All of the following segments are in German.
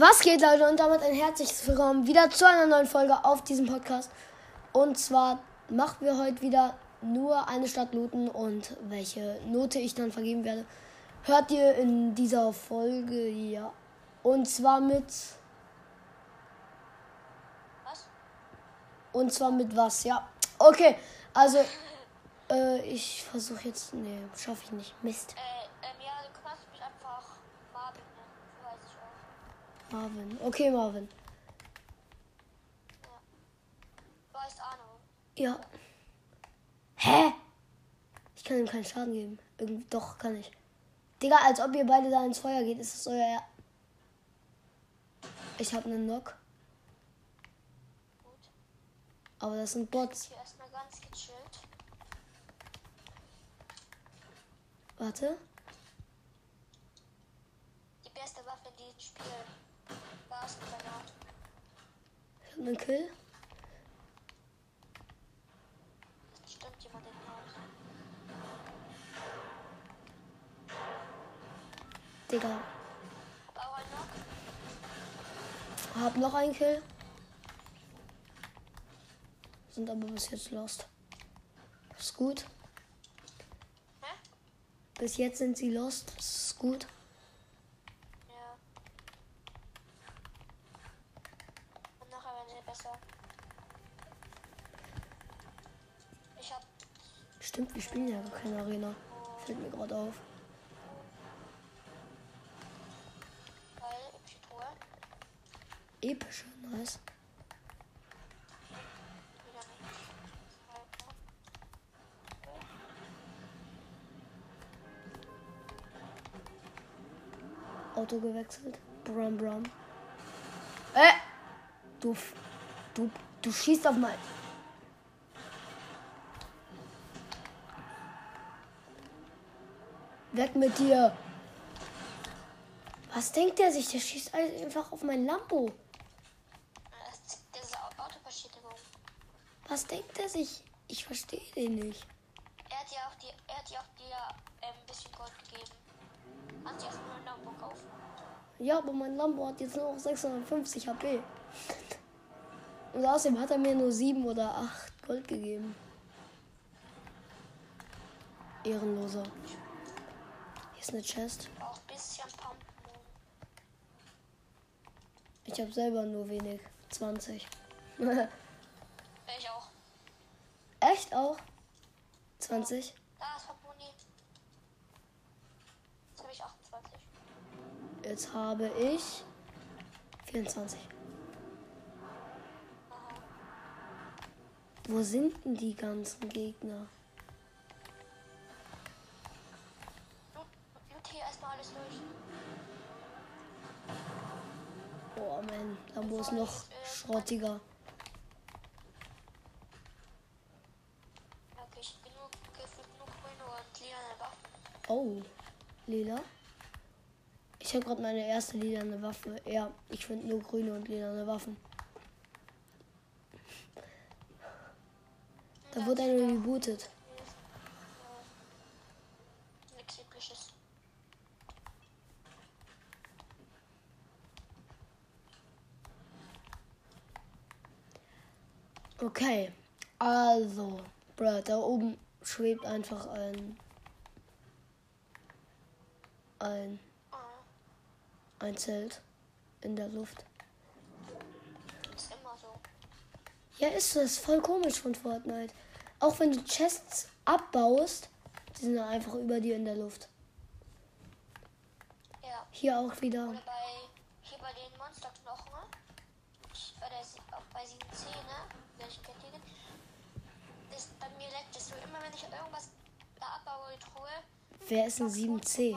Was geht, Leute? Und damit ein herzliches Willkommen wieder zu einer neuen Folge auf diesem Podcast. Und zwar machen wir heute wieder nur eine Stadt looten und welche Note ich dann vergeben werde, hört ihr in dieser Folge, ja. Und zwar mit. Was? Und zwar mit was, ja. Okay, also. Äh, ich versuche jetzt. Nee, schaffe ich nicht. Mist. Äh, ähm, ja, du kannst mich einfach Marvin nennen, so weiß ich auch. Marvin. Okay, Marvin. Du heißt Arno. Ja. Hä? Ich kann ihm keinen Schaden geben. Irgend doch, kann ich. Digga, als ob ihr beide da ins Feuer geht, ist es euer. Er ich habe einen Knock, Gut. aber das sind Bots. Hier erstmal ganz gechillt. Warte. Die beste Waffe in diesem Spiel es mit Granat. Ich habe einen Kill. Es stimmt jemand den Haus. Digga. Hab. Hab noch einen Kill. Sind aber bis jetzt lost. Ist gut. Hä? Bis jetzt sind sie lost. Das ist gut. Epische, nice. Auto gewechselt. Bram Bram. Äh! Du, du, du schießt auf mein. Weg mit dir! Was denkt der sich? Der schießt einfach auf mein Lambo. Das, das ist Au- Autoverschädigung. Was denkt er sich? Ich verstehe den nicht. Er hat ja auch dir, er hat ja auch dir ähm, ein bisschen Gold gegeben. Kannst du erstmal einen Lambo kaufen. Ja, aber mein Lambo hat jetzt nur noch 650 HP. Und außerdem hat er mir nur 7 oder 8 Gold gegeben. Ehrenloser. Hier ist eine Chest. Auch ein bisschen Pumpen. Ich habe selber nur wenig. 20. Echt auch? 20? Da ist Moni. Jetzt habe ich 28. Jetzt habe ich 24. Wo sind denn die ganzen Gegner? Oh man, Lambo ist noch schrottiger. Ja, okay, ich genug, gefühlt genug grüne und lila Waffen. Oh, lila. Ich habe gerade meine erste lilane Waffe. Ja, ich finde nur grüne und lilane Waffen. Da wurde eine rebootet. Nichts übliches. Okay, also, bruh, da oben schwebt einfach ein. Ein. Ein Zelt in der Luft. ist immer so. Ja, ist ist voll komisch von Fortnite. Auch wenn du Chests abbaust, die sind einfach über dir in der Luft. Ja. Hier auch wieder. Oder bei, hier bei den Monsterknochen, ne? Bei der, auch bei 7C, ne? Welche kennt ihr denn? Das, bei mir leckt es so. Immer wenn ich irgendwas da abbaue, die Truhe, Wer ist ein 7C?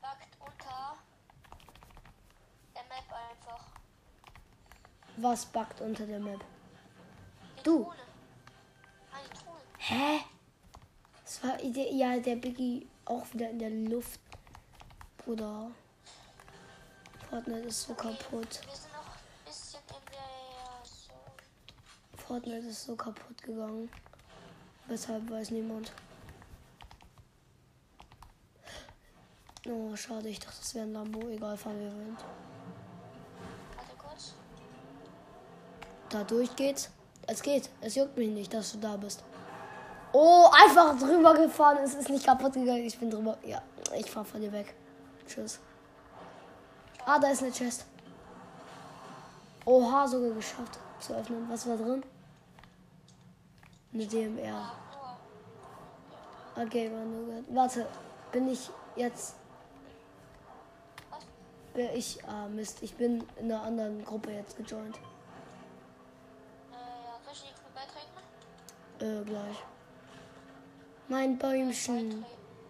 backt unter der Map einfach. Was backt unter der Map? Du. Hä? Das war der, ja der Biggie auch wieder in der Luft. Bruder. Fortnite ist so kaputt. Fortnite ist so kaputt gegangen. Weshalb weiß niemand. Oh, schade, ich dachte, das wäre ein Lambo. Egal, fahren wir wind. Da durchgeht. Es geht. Es juckt mich nicht, dass du da bist. Oh, einfach drüber gefahren. Es ist nicht kaputt gegangen. Ich bin drüber. Ja, ich fahr von dir weg. Tschüss. Ah, da ist eine Chest. Oha, sogar geschafft zu öffnen. Was war drin? Eine DMR. Okay, gut. Warte, bin ich jetzt. Ich. Ah, Mist. Ich bin in einer anderen Gruppe jetzt gejoint. Äh, gleich. Mein Bäumchen.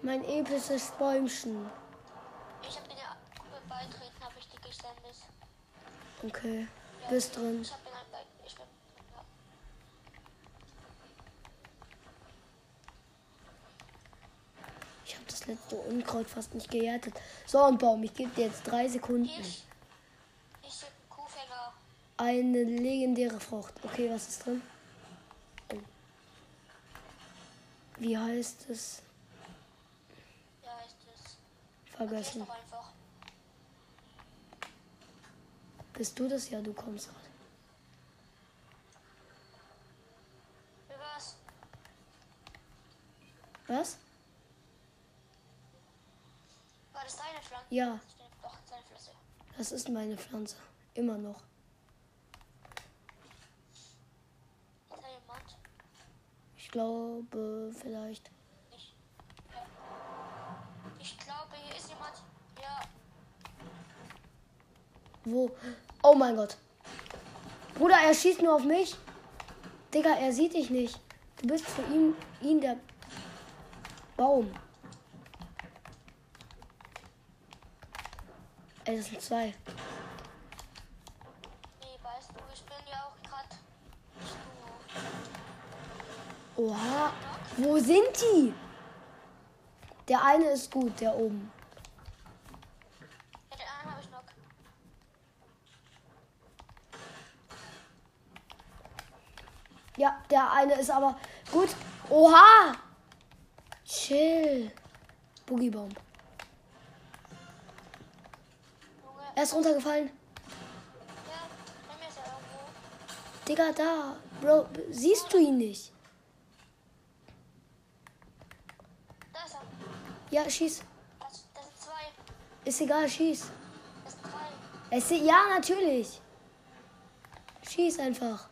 Mein episches Bäumchen. Ich hab in der Gruppe beitreten, habe ich die gesendet. Okay. Bist drin. Ich hab in einem Beit ich bin, ja. Ich habe das letzte Unkraut fast nicht geerntet. So, und Baum, ich gebe dir jetzt drei Sekunden. Ich, ich. Eine legendäre Frucht. Okay, was ist drin? Wie heißt es? Ja, heißt es. Okay, Vergessen. einfach. Bist du das? Ja, du kommst gerade. Wie war's? Was? War das deine Pflanze? Ja, das ist meine Pflanze. Immer noch. Ist da jemand? Ich glaube, vielleicht. Ja. Ich glaube, hier ist jemand. Ja. Wo? Oh mein Gott. Bruder, er schießt nur auf mich. Digga, er sieht dich nicht. Du bist für ihn, ihn der Baum. Ey, das sind zwei. Nee, weißt du, ich bin ja auch gerade. Oha. Wo sind die? Der eine ist gut, der oben. Ja, der eine ist aber gut. Oha. Chill. Boogiebaum. Junge. Er ist runtergefallen. Ja, bei mir ist er irgendwo. Digga, da. Bro, siehst du ihn nicht? Da ist er. Ja, schieß. Das, das sind zwei. Ist egal, schieß. Das sind drei. Es, ja, natürlich. Schieß einfach.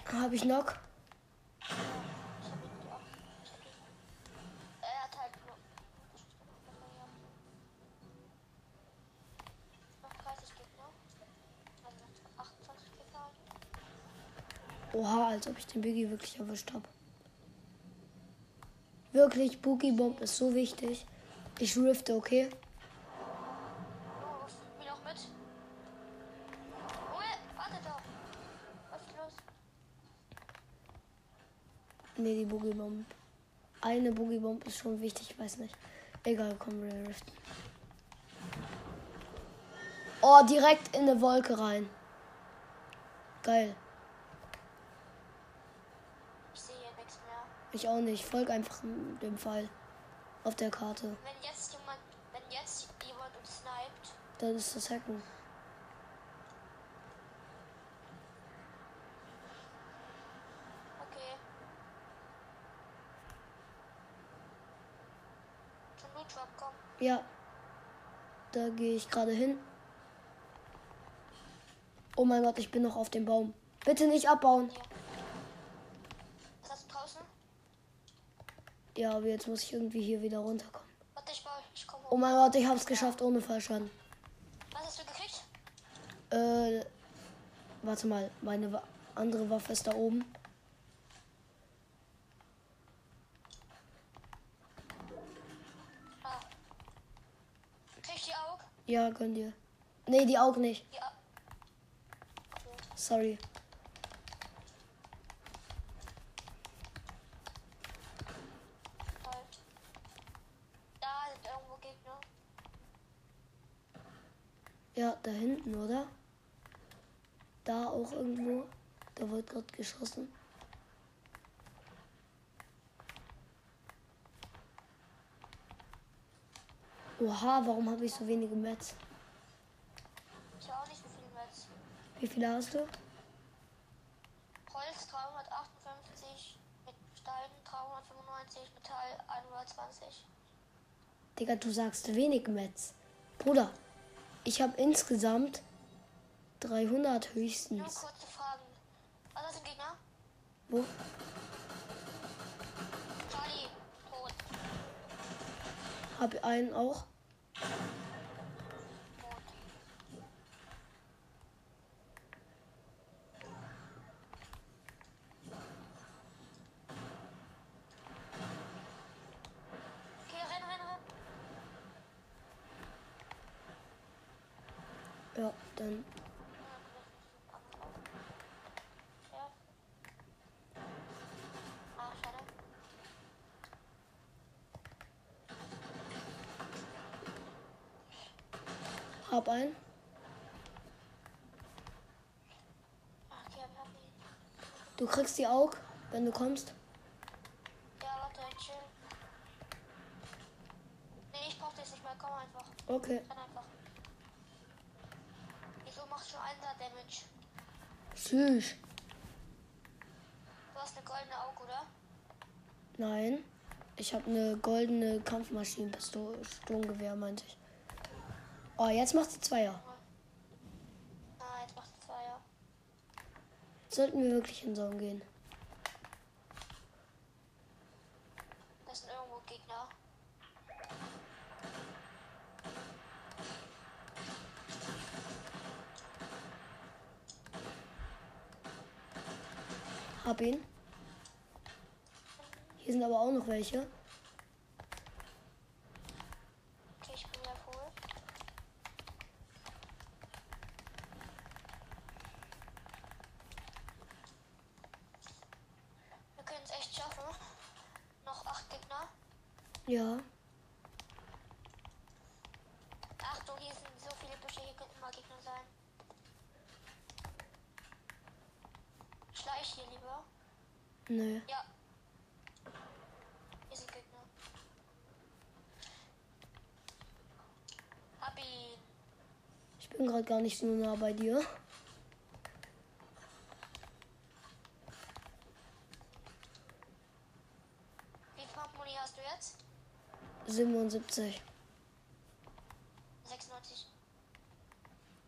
Okay, Hab ich noch? ich hab ihn ja. Ich hab ihn. Er hat halt nur. Noch 30 Gegner. Also noch 28 Gegner. Oha, als ob ich den Biggie wirklich erwischt habe. Wirklich, Boogie Bomb ist so wichtig. Ich rifte, okay? Oh? Nee, die Boogie Bomb. Eine Boogie Bomb ist schon wichtig, ich weiß nicht. Egal, komm, wir riften. Oh, direkt in eine Wolke rein. Geil. Ich sehe hier nichts mehr. Ich auch nicht. Folg einfach dem Pfeil auf der Karte. Wenn jetzt jemand, wenn jetzt jemand uns sniped, Das ist das Hacken. okay. Zum Loot Drop, komm. Ja. Da gehe ich gerade hin. Oh mein Gott, ich bin noch auf dem Baum. Bitte nicht abbauen. Hier. Was hast du draußen? Ja, aber jetzt muss ich irgendwie hier wieder runterkommen. Warte, ich ich komme Oh mein Gott, ich hab's geschafft ohne Fallschaden. Was hast du gekriegt? Äh, warte mal, meine Wa andere Waffe ist da oben. Ah. Krieg ich die auch? Ja, gönn dir. Nee, die auch nicht. Ja. Sorry. Toll. Da sind irgendwo Gegner. Ja, da hinten, oder? Da auch irgendwo. Da wird gerade geschossen. Oha, warum habe ich so wenige Mets? Ich habe auch nicht so viel Metz. Wie viele hast du? Holz 358, mit Stein 395, Metall 120. Digga, du sagst wenig Mets. Bruder, ich habe insgesamt 300 Nur höchstens. kurze Fragen. Was ist ein Gegner? Wo? Charlie, tot. Hab einen auch. Ja, dann. Hab ihn. Du kriegst die auch, wenn du kommst. Ja, warte, chill. Nee, ich brauch das nicht mehr. Komm einfach. Okay. Renn einfach. Wieso machst du einen Damage? Süß. Du hast eine goldene Auge, oder? Nein. Ich habe eine goldene Kampfmaschinenpistole, Sturmgewehr, meinte ich. Oh, jetzt macht sie Zweier. Ah, jetzt macht es zwei, ja. Sollten wir wirklich in Zone gehen. Das sind irgendwo Gegner. Hab ihn. Hier sind aber auch noch welche. Okay, ich bin wieder voll. Wir können es echt schaffen. Noch acht Gegner. Ja. Achtung, hier sind so viele Büsche, hier könnten mal Gegner sein. Schleich hier lieber. Nö. Ja. Hier sind Gegner. Hab ihn. Ich bin gerade gar nicht so nah bei dir. Wie viel Pumpmuni hast du jetzt? 77. 96.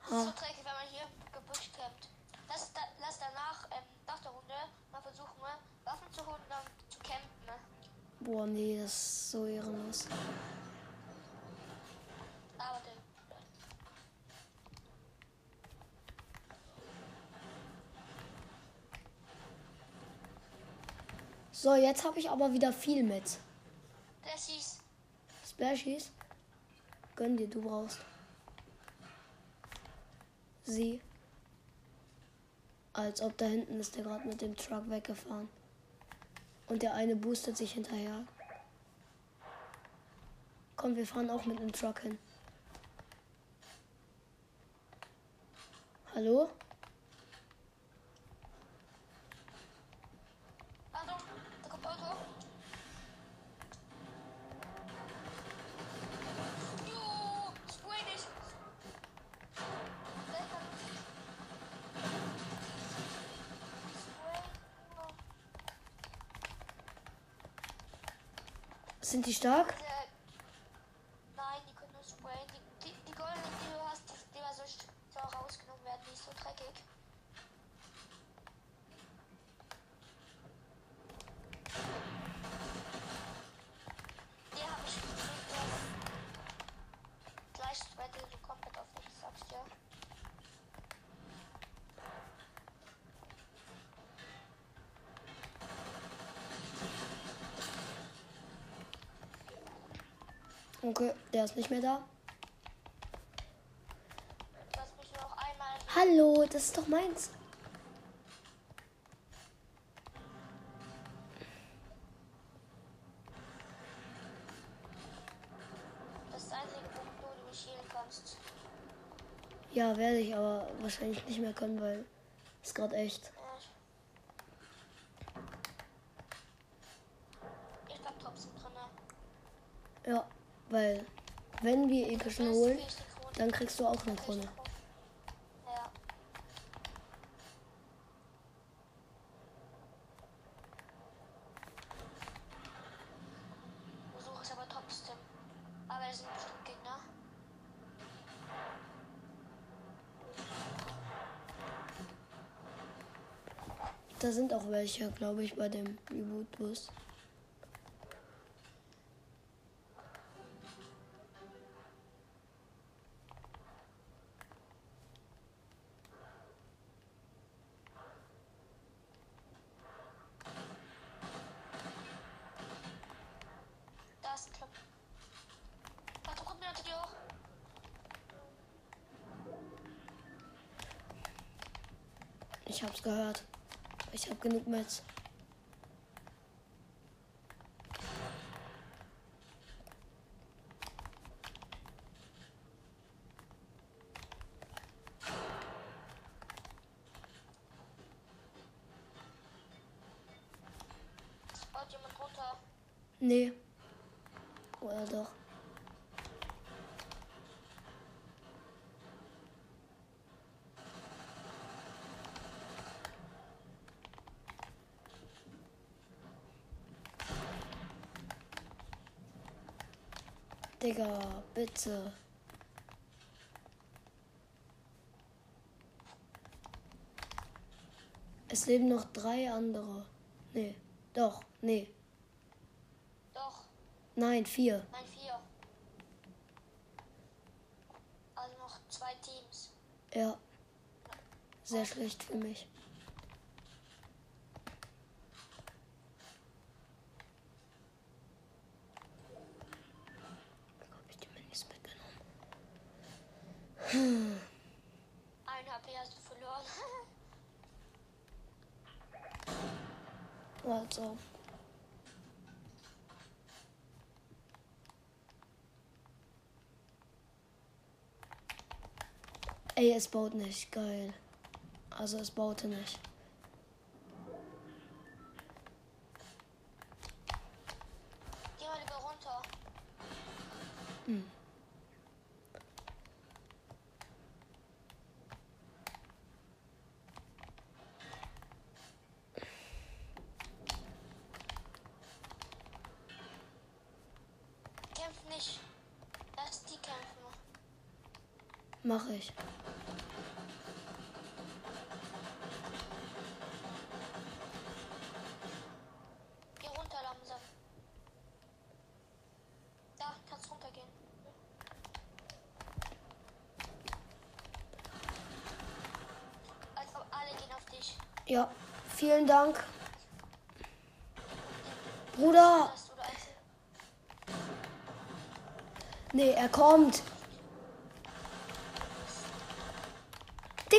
Das ist so dreckig, wenn man hier im Gebüsch campt. Lass, da, lass danach, ähm, nach der Runde, mal versuchen, ne, Waffen zu holen dann zu campen. Ne? Boah, nee, das ist so ehrenlos. Aber So, jetzt habe ich aber wieder viel mit. schießt. Splashies. Gönn dir, du brauchst. Sie. Als ob da hinten ist der gerade mit dem Truck weggefahren. Und der eine boostet sich hinterher. Komm, wir fahren auch mit dem Truck hin. Hallo? Sind die stark? Okay, der ist nicht mehr da. Lass mich noch einmal. Hallo, das ist doch meins. Das ist das einzige, wo du mich healen kannst. Ja, werde ich aber wahrscheinlich nicht mehr können, weil ist gerade echt. Ja. Ich bleib trotzdem drin. ne? Ja, weil wenn wir epischen holen, dann kriegst du auch eine Krone. Ja. Versuch es aber trotzdem. Aber es sind bestimmt Gegner. Da sind auch welche, glaube ich, bei dem Reboot-Bus. Runter. Nee. Oder doch? Digga, bitte. Es leben noch drei andere. Nee, doch, nee. Doch, Nein, vier. nein, vier. Also noch zwei Teams. Ja. Sehr schlecht für mich. Hab ich die Minis mitgenommen? Ein HP hast du verloren. Also. Ey, es baut nicht. Geil. Also es baute nicht. Geh mal lieber runter. Kämpf nicht. Lass die kämpfen. Mach ich. Geh runter langsam. Da, kannst runtergehen. Also alle gehen auf dich. Ja, vielen Dank. Bruder! Nee, er kommt. Digga, wie ehrenlos. Fünfer Damage, Achtung. Nicht wo er hinten kommt, da ist nicht drauf. Und oben,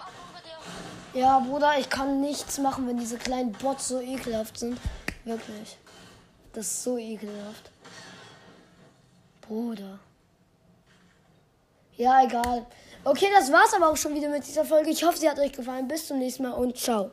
Achtung bei dir. Ja, Bruder, ich kann nichts machen, wenn diese kleinen Bots so ekelhaft sind. Wirklich. Das ist so ekelhaft. Bruder. Ja, egal. Okay, das war's aber auch schon wieder mit dieser Folge. Ich hoffe, sie hat euch gefallen. Bis zum nächsten Mal und ciao.